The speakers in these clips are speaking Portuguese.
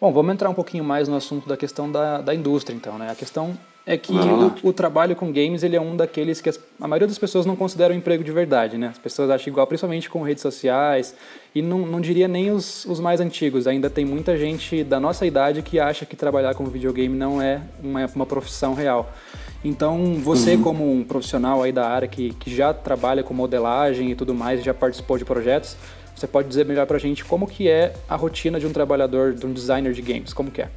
Bom, vamos entrar um pouquinho mais no assunto da questão da, da indústria, então, né? A questão é que o, o, trabalho com games ele é um daqueles que as, a maioria das pessoas não considera um emprego de verdade, né? As pessoas acham igual, principalmente com redes sociais, e não, não diria nem os, os mais antigos. Ainda tem muita gente da nossa idade que acha que trabalhar com videogame não é uma, uma profissão real. Então, você uhum. como um profissional aí da área que, que já trabalha com modelagem e tudo mais, já participou de projetos, você pode dizer melhor pra gente como que é a rotina de um trabalhador, de um designer de games, como que é?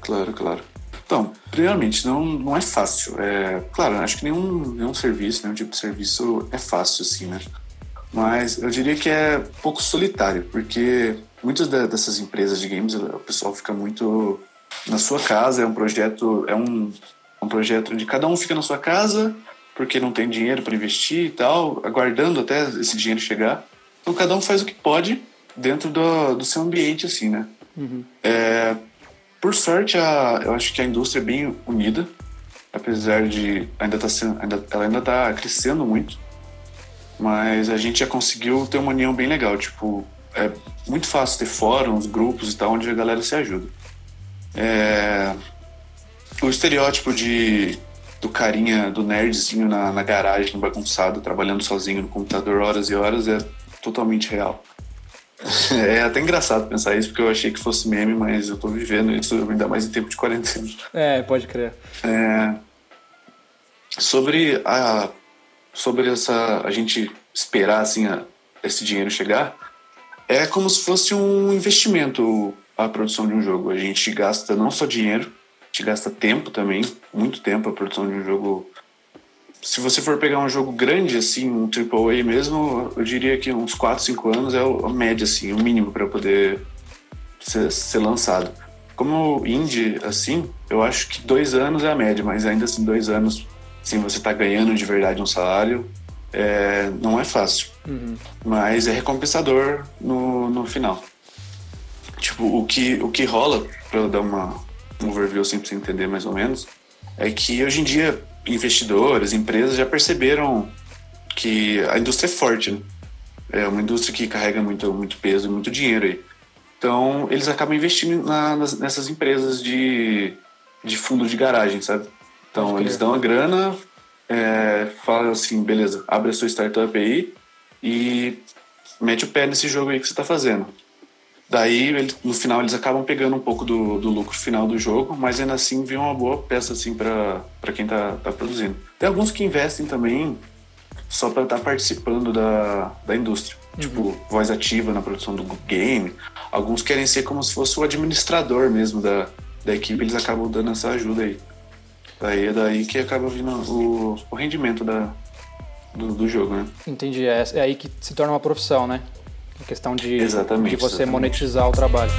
Claro, claro. Então, primeiramente, não, não é fácil. É, claro, acho que nenhum, nenhum serviço, nenhum tipo de serviço é fácil, assim, né? Mas eu diria que é um pouco solitário, porque muitas dessas empresas de games, o pessoal fica muito na sua casa, é um projeto, é um, um projeto de cada um fica na sua casa, porque não tem dinheiro para investir e tal, aguardando até esse dinheiro chegar. Então cada um faz o que pode dentro do, do seu ambiente, assim, né? Uhum. É, por sorte, a, eu acho que a indústria é bem unida, apesar de ainda tá sendo, ainda, ela ainda está crescendo muito, mas a gente já conseguiu ter uma união bem legal. Tipo, é muito fácil ter fóruns, grupos e tal, onde a galera se ajuda. É, o estereótipo de do carinha, do nerdzinho na, na garagem, bagunçado, trabalhando sozinho no computador horas e horas é totalmente real. É até engraçado pensar isso, porque eu achei que fosse meme, mas eu tô vivendo isso ainda mais em tempo de quarentena. É, pode crer. É, sobre a sobre essa a gente esperar assim a, esse dinheiro chegar, é como se fosse um investimento a produção de um jogo. A gente gasta não só dinheiro, gente gasta tempo também, muito tempo a produção de um jogo se você for pegar um jogo grande, assim, um AAA mesmo, eu diria que uns 4, 5 anos é a média, assim, o mínimo para poder ser, ser, lançado. Como indie, assim, eu acho que dois anos é a média, mas ainda assim, dois anos, sem você tá ganhando de verdade um salário, é, não é fácil. Uhum. Mas é recompensador no, no final. Tipo, o que, o que rola, pra eu dar uma, um overview assim pra você entender mais ou menos, é que hoje em dia investidores, empresas já perceberam que a indústria é forte, né? É uma indústria que carrega muito, muito peso e muito dinheiro aí. Então, eles acabam investindo na, nas, nessas empresas de, de fundo de garagem, sabe? Então, eles dão a grana, é, falam assim, beleza, abre a sua startup aí e mete o pé nesse jogo aí que você está fazendo. Daí, ele, no final, eles acabam pegando um pouco do, do, lucro final do jogo, mas ainda assim vem uma boa peça assim para quem tá, tá produzindo. Tem alguns que investem também só para estar tá participando da, da indústria. Uhum. Tipo, voz ativa na produção do game. Alguns querem ser como se fosse o administrador mesmo da, da equipe, eles acabam dando essa ajuda aí. Daí é daí que acaba vindo o, o rendimento da, do, do jogo, né? Entendi. É, é aí que se torna uma profissão, né? Questão de, exatamente, de você exatamente. monetizar o trabalho.